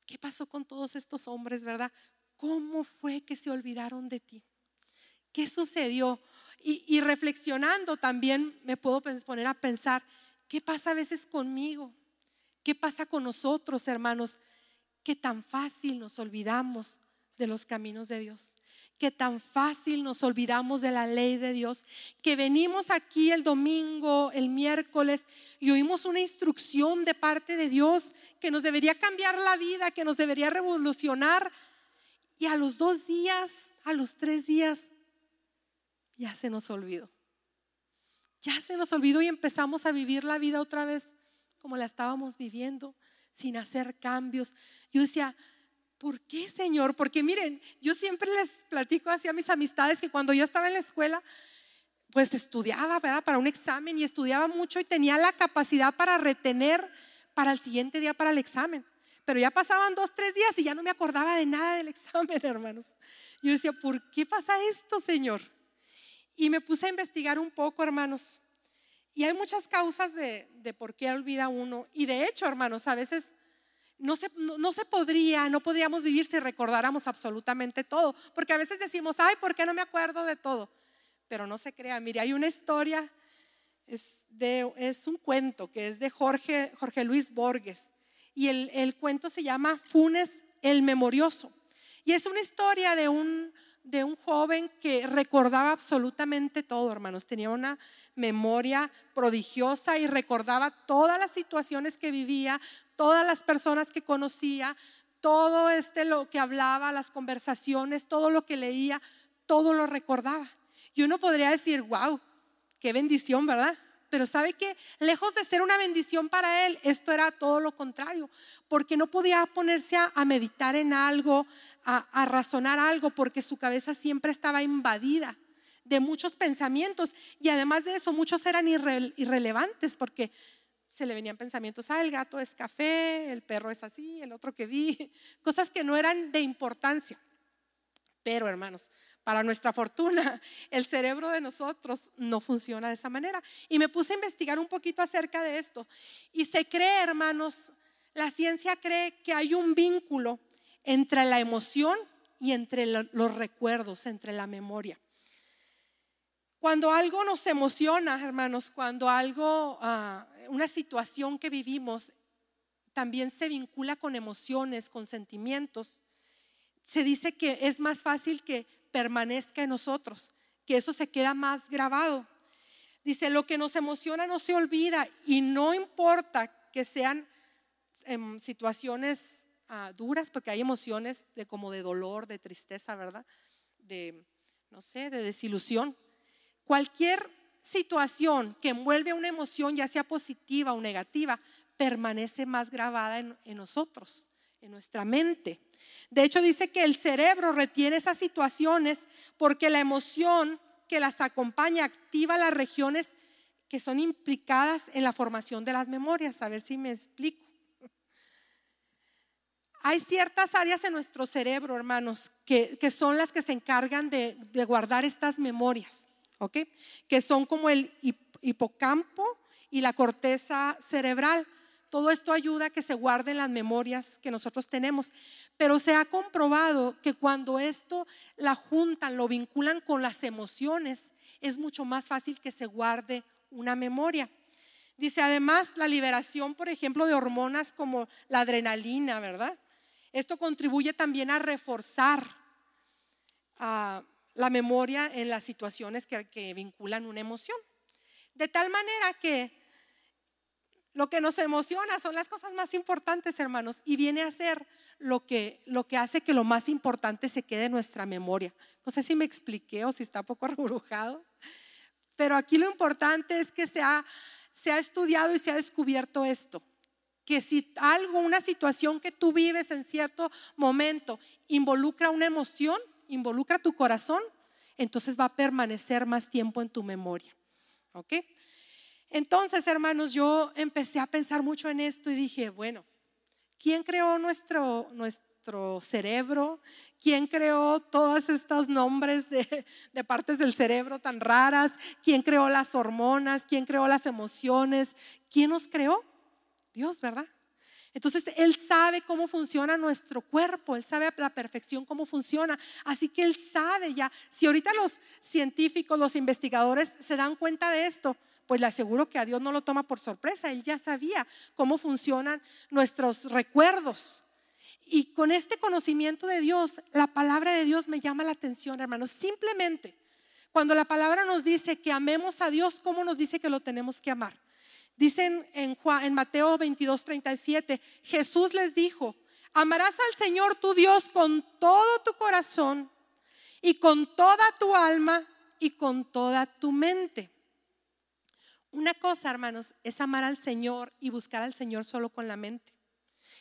¿qué pasó con todos estos hombres, verdad? ¿cómo fue que se olvidaron de ti? ¿Qué sucedió? Y, reflexionando también me puedo poner a pensar, ¿qué pasa a veces conmigo? ¿Qué pasa con nosotros, hermanos? Que tan fácil nos olvidamos de los caminos de Dios que tan fácil nos olvidamos de la ley de Dios, que venimos aquí el domingo, el miércoles y oímos una instrucción de parte de Dios que nos debería cambiar la vida, que nos debería revolucionar. Y a los dos días, a los tres días, ya se nos olvidó. Ya se nos olvidó y empezamos a vivir la vida otra vez como la estábamos viviendo, sin hacer cambios. Yo decía, ¿Por qué, Señor? Porque miren, yo siempre les platico así a mis amistades que cuando yo estaba en la escuela, pues estudiaba, ¿verdad? Para un examen y estudiaba mucho y tenía la capacidad para retener para el siguiente día para el examen. Pero ya pasaban dos, tres días y ya no me acordaba de nada del examen, hermanos. Yo decía, ¿por qué pasa esto, Señor? Y me puse a investigar un poco, hermanos. Y hay muchas causas de, de por qué olvida uno. Y de hecho, hermanos, a veces no se, no, se, podría, no podríamos vivir si recordáramos absolutamente todo. Porque a veces decimos, ay, ¿por qué no me acuerdo de todo? Pero no se crea, mire, hay una historia, es, de, es un cuento que es de Jorge, Jorge Luis Borges. Y el, el cuento se llama Funes el Memorioso. Y es una historia de un, de un joven que recordaba absolutamente todo, hermanos. Tenía una memoria prodigiosa y recordaba todas las situaciones que vivía, todas las personas que conocía, todo este lo que hablaba, las conversaciones, todo lo que leía, todo lo recordaba. Y uno podría decir, wow, qué bendición, ¿verdad? Pero sabe que lejos de ser una bendición para él, esto era todo lo contrario, porque no podía ponerse a, meditar en algo, a, razonar algo, porque su cabeza siempre estaba invadida de muchos pensamientos y además de eso muchos eran irrelevantes porque se le venían pensamientos, ah, el gato es café, el perro es así, el otro que vi, cosas que no eran de importancia. Pero hermanos, para nuestra fortuna, el cerebro de nosotros no funciona de esa manera. Y me puse a investigar un poquito acerca de esto. Y se cree, hermanos, la ciencia cree que hay un vínculo entre la emoción y entre los recuerdos, entre la memoria. Cuando algo nos emociona, hermanos, cuando algo, ah, una situación que vivimos, también se vincula con emociones, con sentimientos, se dice que es más fácil que permanezca en nosotros, que eso se queda más grabado. Dice, lo que nos emociona no se olvida y no importa que sean em, situaciones ah, duras, porque hay emociones de como de dolor, de tristeza, ¿verdad? De, no sé, de desilusión. Cualquier situación que envuelve una emoción, ya sea positiva o negativa, permanece más grabada en, nosotros, en nuestra mente. De hecho, dice que el cerebro retiene esas situaciones porque la emoción que las acompaña activa las regiones que son implicadas en la formación de las memorias. A ver si me explico. Hay ciertas áreas en nuestro cerebro, hermanos, que, son las que se encargan de guardar estas memorias. ¿ok? Que son como el hipocampo y la corteza cerebral. Todo esto ayuda a que se guarden las memorias que nosotros tenemos. Pero se ha comprobado que cuando esto la juntan, lo vinculan con las emociones, es mucho más fácil que se guarde una memoria. Dice además la liberación, por ejemplo, de hormonas como la adrenalina, ¿verdad? Esto contribuye también a reforzar a la memoria en las situaciones que, vinculan una emoción. De tal manera que lo que nos emociona son las cosas más importantes, hermanos, y viene a ser lo que, lo que hace que lo más importante se quede en nuestra memoria. No sé si me expliqué o si está poco arrugado, pero aquí lo importante es que se ha, se ha estudiado y se ha descubierto esto, que si algo, una situación que tú vives en cierto momento involucra una emoción, involucra tu corazón, entonces va a permanecer más tiempo en tu memoria. ¿Ok? Entonces, hermanos, yo empecé a pensar mucho en esto y dije, bueno, ¿quién creó nuestro, nuestro cerebro? ¿Quién creó todos estos nombres de, de, partes del cerebro tan raras? ¿Quién creó las hormonas? ¿Quién creó las emociones? ¿Quién nos creó? Dios, ¿verdad? Entonces Él sabe cómo funciona nuestro cuerpo, Él sabe a la perfección cómo funciona. Así que Él sabe ya. Si ahorita los científicos, los investigadores se dan cuenta de esto, pues le aseguro que a Dios no lo toma por sorpresa. Él ya sabía cómo funcionan nuestros recuerdos. Y con este conocimiento de Dios, la palabra de Dios me llama la atención, hermanos. Simplemente, cuando la palabra nos dice que amemos a Dios, ¿cómo nos dice que lo tenemos que amar? Dicen en, Mateo 22, 37, Jesús les dijo, amarás al Señor tu Dios con todo tu corazón y con toda tu alma y con toda tu mente. Una cosa, hermanos, es amar al Señor y buscar al Señor solo con la mente.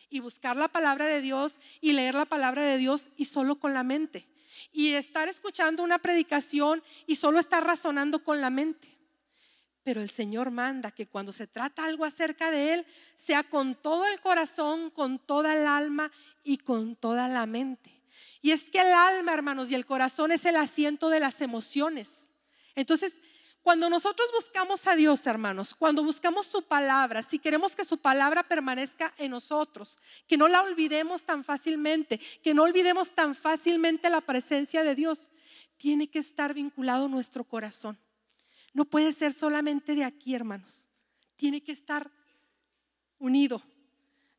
Y buscar la palabra de Dios y leer la palabra de Dios y solo con la mente. Y estar escuchando una predicación y solo estar razonando con la mente. Pero el Señor manda que cuando se trata algo acerca de Él, sea con todo el corazón, con toda el alma y con toda la mente. Y es que el alma, hermanos, y el corazón es el asiento de las emociones. Entonces, cuando nosotros buscamos a Dios, hermanos, cuando buscamos su palabra, si queremos que su palabra permanezca en nosotros, que no la olvidemos tan fácilmente, que no olvidemos tan fácilmente la presencia de Dios, tiene que estar vinculado nuestro corazón. No puede ser solamente de aquí, hermanos. Tiene que estar unido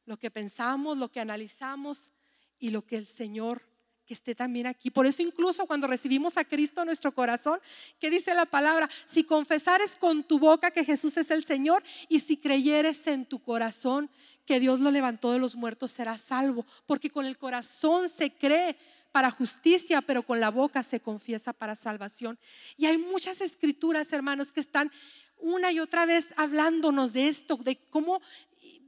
lo que pensamos, lo que analizamos y lo que el Señor que esté también aquí. Por eso incluso cuando recibimos a Cristo en nuestro corazón, que dice la palabra, si confesares con tu boca que Jesús es el Señor y si creyeres en tu corazón que Dios lo levantó de los muertos, serás salvo. Porque con el corazón se cree para justicia, pero con la boca se confiesa para salvación. Y hay muchas escrituras, hermanos, que están una y otra vez hablándonos de esto, de cómo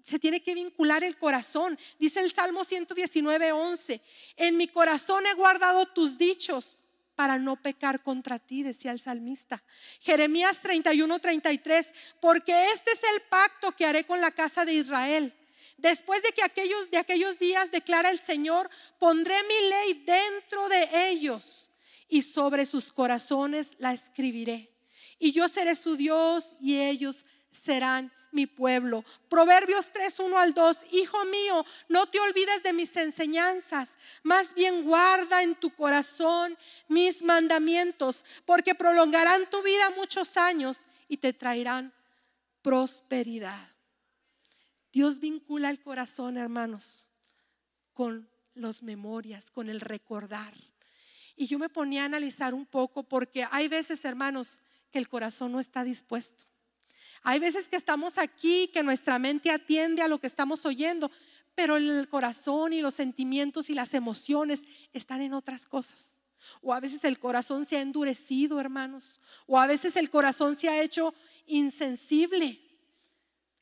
se tiene que vincular el corazón. Dice el Salmo 119, 11, en mi corazón he guardado tus dichos para no pecar contra ti, decía el salmista. Jeremías 31, 33, porque este es el pacto que haré con la casa de Israel Después de que aquellos de aquellos días declara el Señor, pondré mi ley dentro de ellos y sobre sus corazones la escribiré. Y yo seré su Dios y ellos serán mi pueblo. Proverbios 3, 1 al 2. Hijo mío, no te olvides de mis enseñanzas, más bien guarda en tu corazón mis mandamientos, porque prolongarán tu vida muchos años y te traerán prosperidad. Dios vincula el corazón, hermanos, con las memorias, con el recordar. Y yo me ponía a analizar un poco porque hay veces, hermanos, que el corazón no está dispuesto. Hay veces que estamos aquí, que nuestra mente atiende a lo que estamos oyendo, pero el corazón y los sentimientos y las emociones están en otras cosas. O a veces el corazón se ha endurecido, hermanos. O a veces el corazón se ha hecho insensible.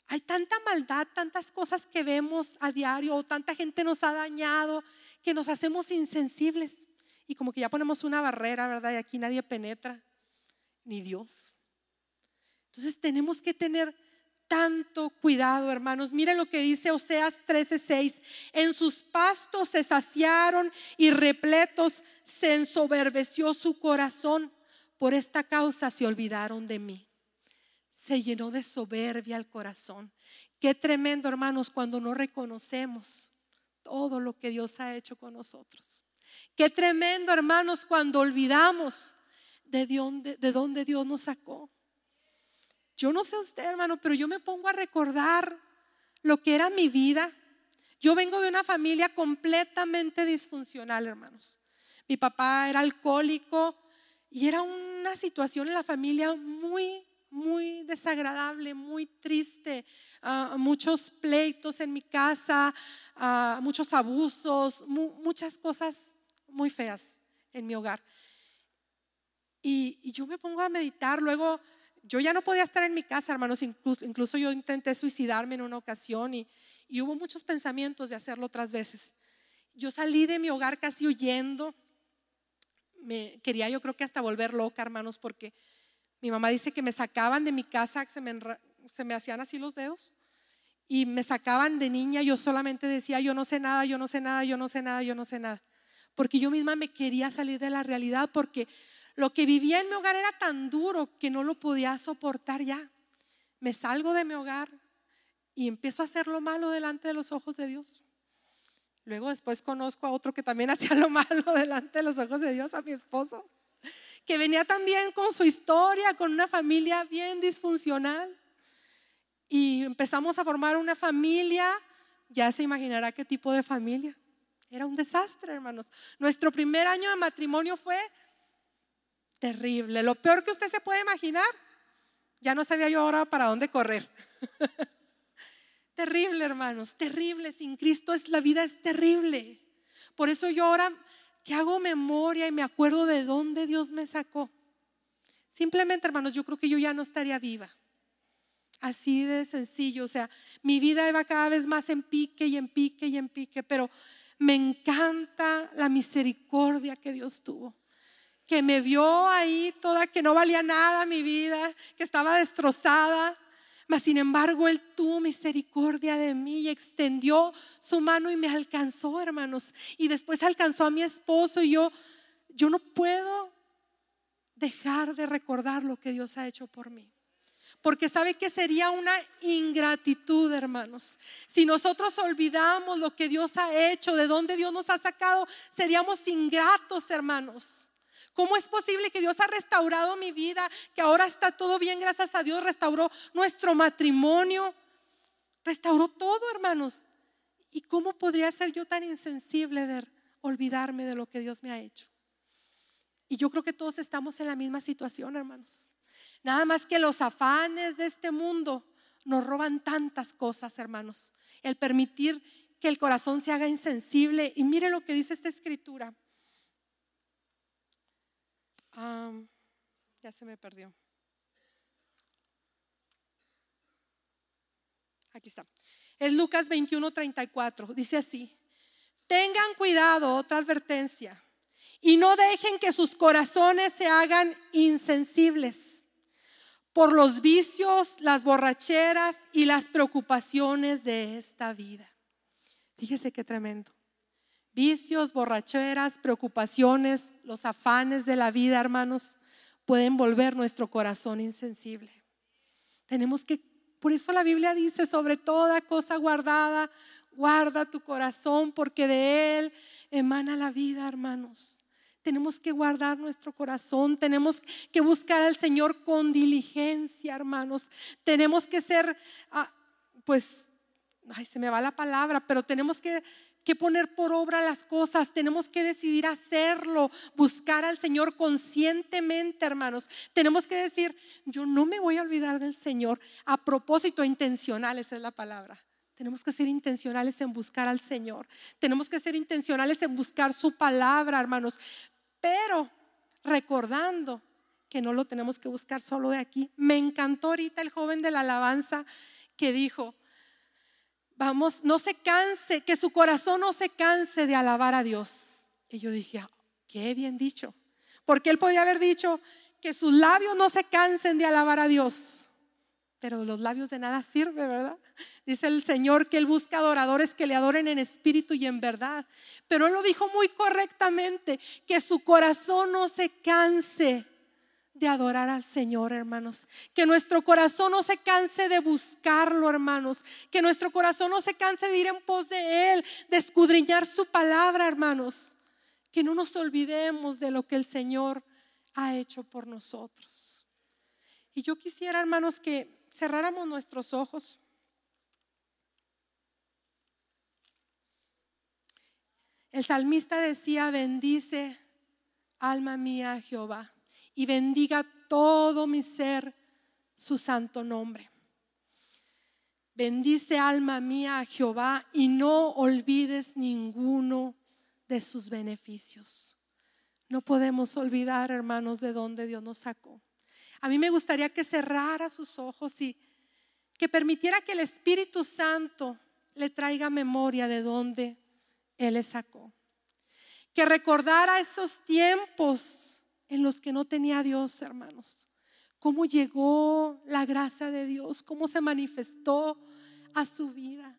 Hay tanta maldad, tantas cosas que vemos a diario, o tanta gente nos ha dañado, que nos hacemos insensibles. Y como que ya ponemos una barrera, ¿verdad? Y aquí nadie penetra, ni Dios. Entonces tenemos que tener tanto cuidado, hermanos. Miren lo que dice Oseas 13:6. En sus pastos se saciaron y repletos se ensoberbeció su corazón. Por esta causa se olvidaron de mí se llenó de soberbia el corazón. Qué tremendo, hermanos, cuando no reconocemos todo lo que Dios ha hecho con nosotros. Qué tremendo, hermanos, cuando olvidamos de dónde, de dónde Dios nos sacó. Yo no sé usted, hermano, pero yo me pongo a recordar lo que era mi vida. Yo vengo de una familia completamente disfuncional, hermanos. Mi papá era alcohólico y era una situación en la familia muy muy desagradable, muy triste, ah, muchos pleitos en mi casa, ah, muchos abusos, muchas cosas muy feas en mi hogar. Y, yo me pongo a meditar, luego yo ya no podía estar en mi casa, hermanos, incluso, yo intenté suicidarme en una ocasión y, hubo muchos pensamientos de hacerlo otras veces. Yo salí de mi hogar casi huyendo, me quería yo creo que hasta volver loca, hermanos, porque mi mamá dice que me sacaban de mi casa, se se me hacían así los dedos y me sacaban de niña. Yo solamente decía, yo no sé nada, yo no sé nada, yo no sé nada, yo no sé nada. Porque yo misma me quería salir de la realidad porque lo que vivía en mi hogar era tan duro que no lo podía soportar ya. Me salgo de mi hogar y empiezo a hacer lo malo delante de los ojos de Dios. Luego después conozco a otro que también hacía lo malo delante de los ojos de Dios, a mi esposo, que venía también con su historia, con una familia bien disfuncional. Y empezamos a formar una familia, ya se imaginará qué tipo de familia. Era un desastre, hermanos. Nuestro primer año de matrimonio fue terrible, lo peor que usted se puede imaginar. Ya no sabía yo ahora para dónde correr. terrible, hermanos, terrible. Sin Cristo es la vida es terrible. Por eso yo ahora que hago memoria y me acuerdo de dónde Dios me sacó. Simplemente, hermanos, yo creo que yo ya no estaría viva. Así de sencillo, o sea, mi vida iba cada vez más en pique y en pique y en pique, pero me encanta la misericordia que Dios tuvo que me vio ahí toda que no valía nada mi vida, que estaba destrozada. Mas sin embargo, Él tuvo misericordia de mí y extendió su mano y me alcanzó, hermanos. Y después alcanzó a mi esposo y yo, yo no puedo dejar de recordar lo que Dios ha hecho por mí. Porque sabe que sería una ingratitud, hermanos. Si nosotros olvidamos lo que Dios ha hecho, de dónde Dios nos ha sacado, seríamos ingratos, hermanos. ¿Cómo es posible que Dios ha restaurado mi vida, que ahora está todo bien, gracias a Dios, restauró nuestro matrimonio, restauró todo, hermanos? ¿Y cómo podría ser yo tan insensible de olvidarme de lo que Dios me ha hecho? Y yo creo que todos estamos en la misma situación, hermanos. Nada más que los afanes de este mundo nos roban tantas cosas, hermanos. El permitir que el corazón se haga insensible. Y mire lo que dice esta escritura ya se me perdió. Aquí está. Es Lucas 21, 34. Dice así. Tengan cuidado, otra advertencia, y no dejen que sus corazones se hagan insensibles por los vicios, las borracheras y las preocupaciones de esta vida. Fíjese qué tremendo. Vicios, borracheras, preocupaciones, los afanes de la vida, hermanos, pueden volver nuestro corazón insensible. Tenemos que, por eso la Biblia dice, sobre toda cosa guardada, guarda tu corazón, porque de él emana la vida, hermanos. Tenemos que guardar nuestro corazón, tenemos que buscar al Señor con diligencia, hermanos. Tenemos que ser, ah, pues, ay, se me va la palabra, pero tenemos que que poner por obra las cosas, tenemos que decidir hacerlo, buscar al Señor conscientemente, hermanos. Tenemos que decir, yo no me voy a olvidar del Señor. A propósito, intencional, esa es la palabra. Tenemos que ser intencionales en buscar al Señor. Tenemos que ser intencionales en buscar su palabra, hermanos. Pero recordando que no lo tenemos que buscar solo de aquí. Me encantó ahorita el joven de la alabanza que dijo, vamos, no se canse, que su corazón no se canse de alabar a Dios. Y yo dije, ah, qué bien dicho. Porque él podía haber dicho que sus labios no se cansen de alabar a Dios. Pero los labios de nada sirve, ¿verdad? Dice el Señor que Él busca adoradores que le adoren en espíritu y en verdad. Pero Él lo dijo muy correctamente, que su corazón no se canse de adorar al Señor, hermanos. Que nuestro corazón no se canse de buscarlo, hermanos. Que nuestro corazón no se canse de ir en pos de Él, de escudriñar su palabra, hermanos. Que no nos olvidemos de lo que el Señor ha hecho por nosotros. Y yo quisiera, hermanos, que cerráramos nuestros ojos. El salmista decía, bendice alma mía Jehová y bendiga todo mi ser su santo nombre. Bendice alma mía a Jehová y no olvides ninguno de sus beneficios. No podemos olvidar, hermanos, de dónde Dios nos sacó. A mí me gustaría que cerrara sus ojos y que permitiera que el Espíritu Santo le traiga memoria de dónde Él le sacó. Que recordara esos tiempos en los que no tenía Dios, hermanos. Cómo llegó la gracia de Dios, cómo se manifestó a su vida.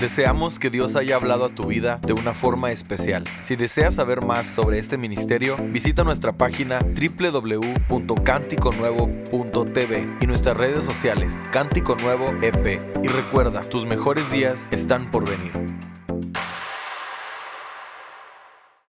Deseamos que Dios haya hablado a tu vida de una forma especial. Si deseas saber más sobre este ministerio, visita nuestra página www.canticonuevo.tv y nuestras redes sociales Cántico Nuevo EP. Y recuerda, tus mejores días están por venir.